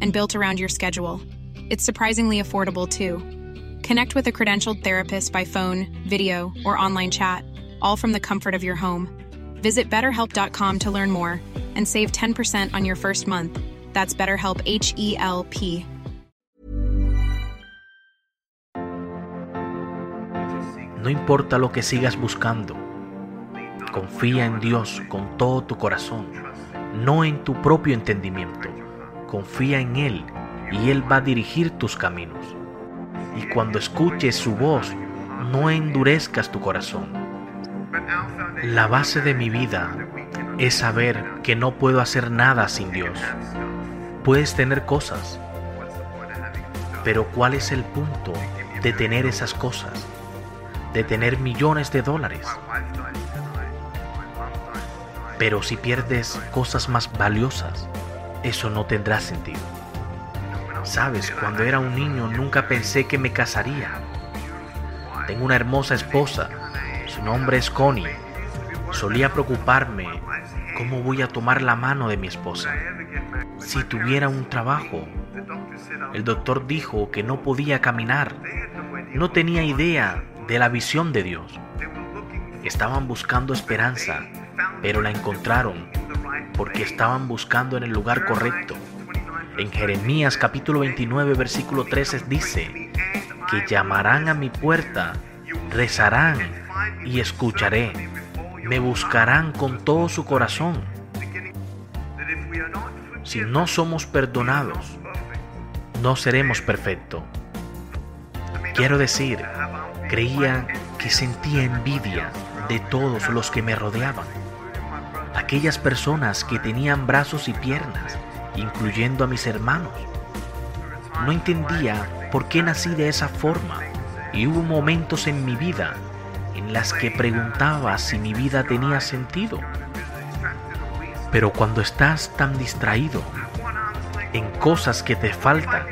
and built around your schedule. It's surprisingly affordable too. Connect with a credentialed therapist by phone, video, or online chat, all from the comfort of your home. Visit betterhelp.com to learn more and save 10% on your first month. That's BetterHelp H E L P. No importa lo que sigas buscando, confía en Dios con todo tu corazón, no en tu propio entendimiento. Confía en Él y Él va a dirigir tus caminos. Y cuando escuches su voz, no endurezcas tu corazón. La base de mi vida es saber que no puedo hacer nada sin Dios. Puedes tener cosas, pero ¿cuál es el punto de tener esas cosas? De tener millones de dólares. Pero si pierdes cosas más valiosas, eso no tendrá sentido. Sabes, cuando era un niño nunca pensé que me casaría. Tengo una hermosa esposa, su nombre es Connie. Solía preocuparme cómo voy a tomar la mano de mi esposa. Si tuviera un trabajo, el doctor dijo que no podía caminar. No tenía idea de la visión de Dios. Estaban buscando esperanza, pero la encontraron porque estaban buscando en el lugar correcto. En Jeremías capítulo 29 versículo 13 dice que llamarán a mi puerta, rezarán y escucharé, me buscarán con todo su corazón. Si no somos perdonados, no seremos perfectos. Quiero decir, creía que sentía envidia de todos los que me rodeaban aquellas personas que tenían brazos y piernas, incluyendo a mis hermanos. No entendía por qué nací de esa forma y hubo momentos en mi vida en las que preguntaba si mi vida tenía sentido. Pero cuando estás tan distraído en cosas que te faltan,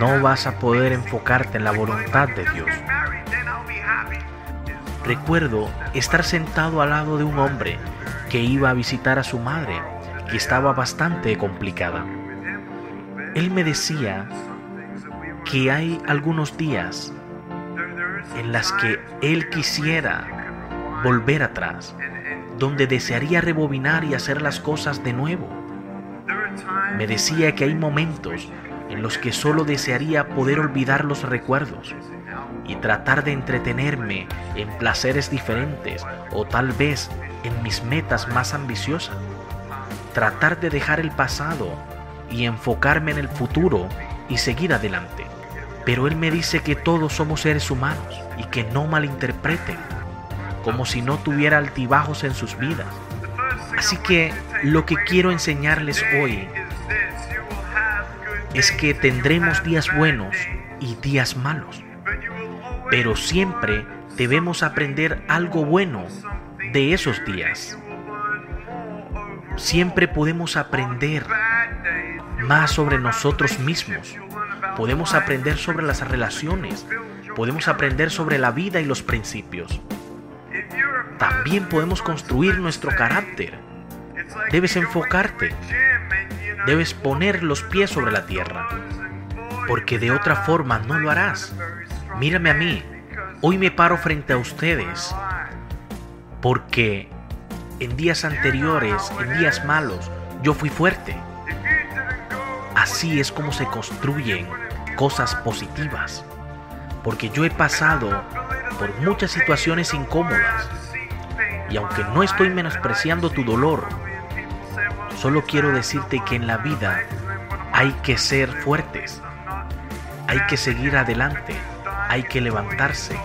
no vas a poder enfocarte en la voluntad de Dios. Recuerdo estar sentado al lado de un hombre que iba a visitar a su madre, que estaba bastante complicada. Él me decía que hay algunos días en las que él quisiera volver atrás, donde desearía rebobinar y hacer las cosas de nuevo. Me decía que hay momentos en los que solo desearía poder olvidar los recuerdos y tratar de entretenerme en placeres diferentes o tal vez en mis metas más ambiciosas. Tratar de dejar el pasado y enfocarme en el futuro y seguir adelante. Pero él me dice que todos somos seres humanos y que no malinterpreten, como si no tuviera altibajos en sus vidas. Así que lo que quiero enseñarles hoy es que tendremos días buenos y días malos pero siempre debemos aprender algo bueno de esos días. Siempre podemos aprender más sobre nosotros mismos. Podemos aprender sobre las relaciones. Podemos aprender sobre la vida y los principios. También podemos construir nuestro carácter. Debes enfocarte. Debes poner los pies sobre la tierra. Porque de otra forma no lo harás. Mírame a mí, hoy me paro frente a ustedes porque en días anteriores, en días malos, yo fui fuerte. así es como se construyen cosas positivas. Porque yo he pasado por muchas situaciones incómodas. Y aunque no estoy menospreciando tu dolor, solo quiero decirte que en la vida hay que ser fuertes. Hay que seguir adelante. Hay que levantarse.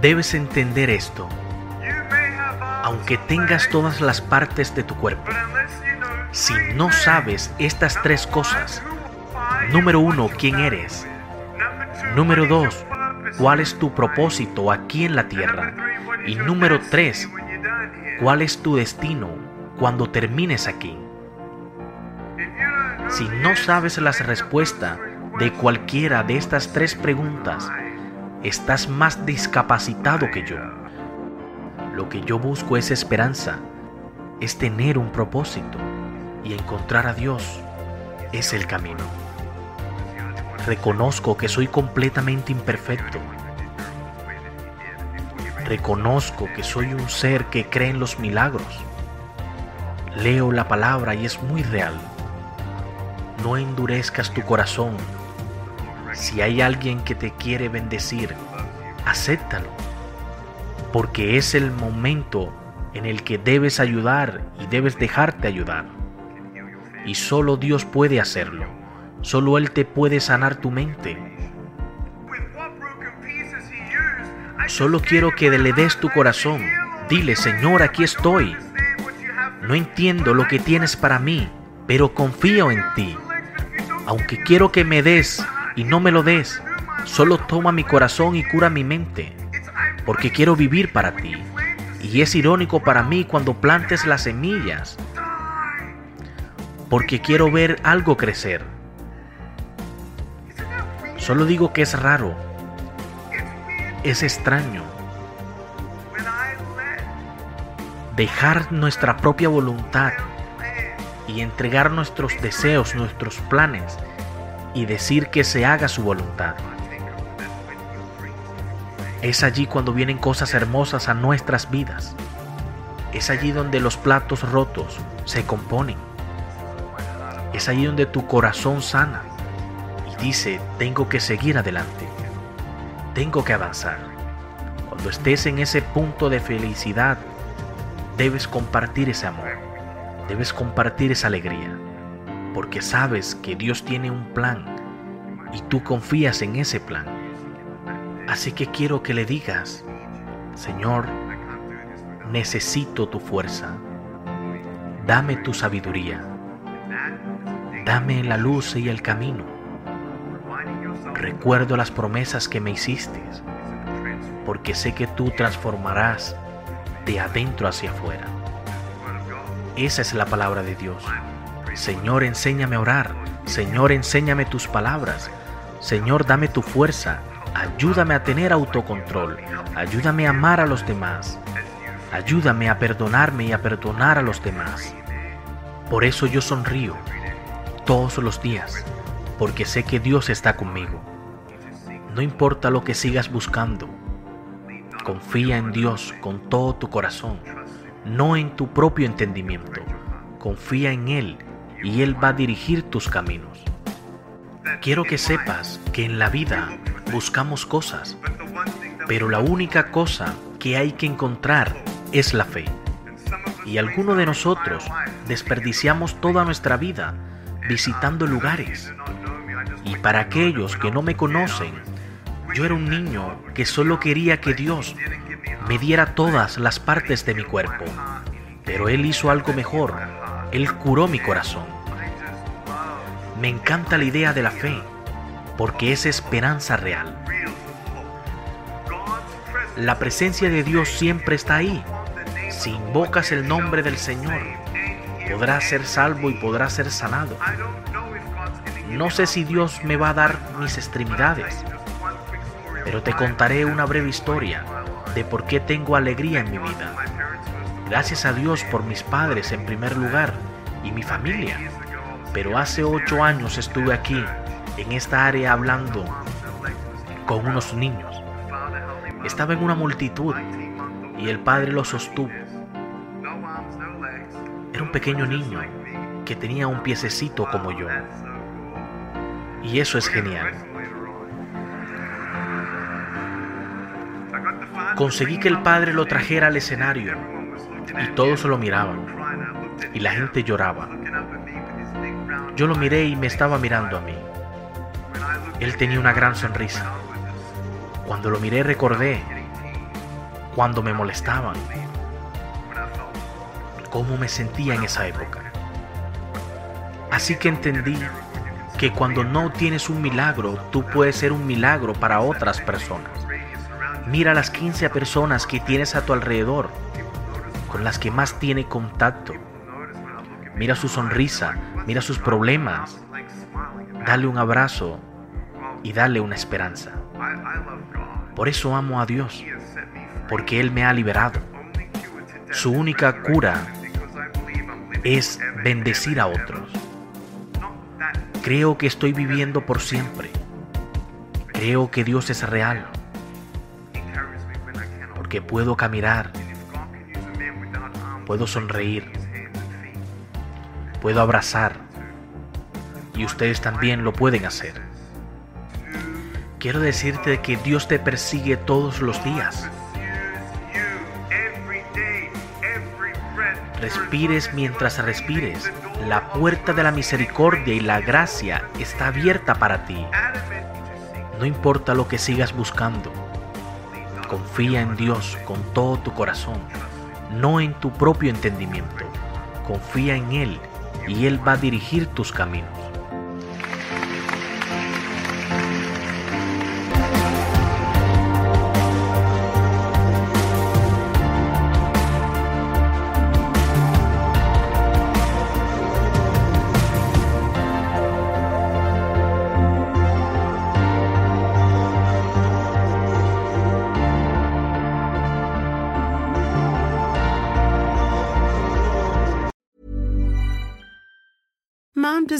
Debes entender esto. Aunque tengas todas las partes de tu cuerpo, si no sabes estas tres cosas, número uno, ¿quién eres? Número dos, ¿cuál es tu propósito aquí en la tierra? Y número tres, ¿cuál es tu destino cuando termines aquí? Si no sabes las respuestas de cualquiera de estas tres preguntas, estás más discapacitado que yo. Lo que yo busco es esperanza, es tener un propósito y encontrar a Dios es el camino. Reconozco que soy completamente imperfecto. Reconozco que soy un ser que cree en los milagros. Leo la palabra y es muy real. No endurezcas tu corazón si hay alguien que te quiere bendecir, acéptalo, porque es el momento en el que debes ayudar y debes dejarte ayudar. Y solo Dios puede hacerlo, solo Él te puede sanar tu mente. Solo quiero que le des tu corazón. Dile, Señor, aquí estoy. No entiendo lo que tienes para mí, pero confío en ti. Aunque quiero que me des y no me lo des. Solo toma mi corazón y cura mi mente, porque quiero vivir para ti. Y es irónico para mí cuando plantes las semillas, porque quiero ver algo crecer. Solo digo que es raro, es extraño. Dejar nuestra propia voluntad y entregar nuestros deseos, nuestros planes y decir que se haga su voluntad. Es allí cuando vienen cosas hermosas a nuestras vidas. Es allí donde los platos rotos se componen. Es allí donde tu corazón sana y dice, tengo que seguir adelante. Tengo que avanzar. Cuando estés en ese punto de felicidad, debes compartir ese amor. Debes compartir esa alegría porque sabes que Dios tiene un plan y tú confías en ese plan. Así que quiero que le digas, Señor, necesito tu fuerza, dame tu sabiduría, dame la luz y el camino. Recuerdo las promesas que me hiciste, porque sé que tú transformarás de adentro hacia afuera. Esa es la palabra de Dios. Señor, enséñame a orar. Señor, enséñame tus palabras. Señor, dame tu fuerza. Ayúdame a tener autocontrol. Ayúdame a amar a los demás. Ayúdame a perdonarme y a perdonar a los demás. Por eso yo sonrío todos los días, porque sé que Dios está conmigo. No importa lo que sigas buscando, confía en Dios con todo tu corazón, no en tu propio entendimiento. Confía en Él y Él va a dirigir tus caminos. Quiero que sepas que en la vida buscamos cosas, pero la única cosa que hay que encontrar es la fe. Y algunos de nosotros desperdiciamos toda nuestra vida visitando lugares. Y para aquellos que no me conocen, yo era un niño que solo quería que Dios me diera todas las partes de mi cuerpo. Pero Él hizo algo mejor. Él curó mi corazón. Me encanta la idea de la fe, porque es esperanza real. La presencia de Dios siempre está ahí. Si invocas el nombre del Señor, podrás ser salvo y podrás ser sanado. No sé si Dios me va a dar mis extremidades, pero te contaré una breve historia de por qué tengo alegría en mi vida. Gracias a Dios por mis padres en primer lugar y mi familia pero hace ocho años estuve aquí, en esta área, hablando con unos niños. Estaba en una multitud y el padre lo sostuvo. Era un pequeño niño que tenía un piececito como yo. Y eso es genial. Conseguí que el padre lo trajera al escenario y todos lo miraban y la gente lloraba. Yo lo miré y me estaba mirando a mí. Él tenía una gran sonrisa. Cuando lo miré recordé cuando me molestaban, cómo me sentía en esa época. Así que entendí que cuando no tienes un milagro, tú puedes ser un milagro para otras personas. Mira las 15 personas que tienes a tu alrededor, con las que más tiene contacto. Mira su sonrisa, mira sus problemas. Dale un abrazo y dale una esperanza. Por eso amo a Dios, porque Él me ha liberado. Su única cura es bendecir a otros. Creo que estoy viviendo por siempre. Creo que Dios es real. Porque puedo caminar. Puedo sonreír. Puedo abrazar. Y ustedes también lo pueden hacer. Quiero decirte que Dios te persigue todos los días. Respires mientras respires. La puerta de la misericordia y la gracia está abierta para ti. No importa lo que sigas buscando. Confía en Dios con todo tu corazón, no en tu propio entendimiento. Confía en Él y Él va a dirigir tus caminos.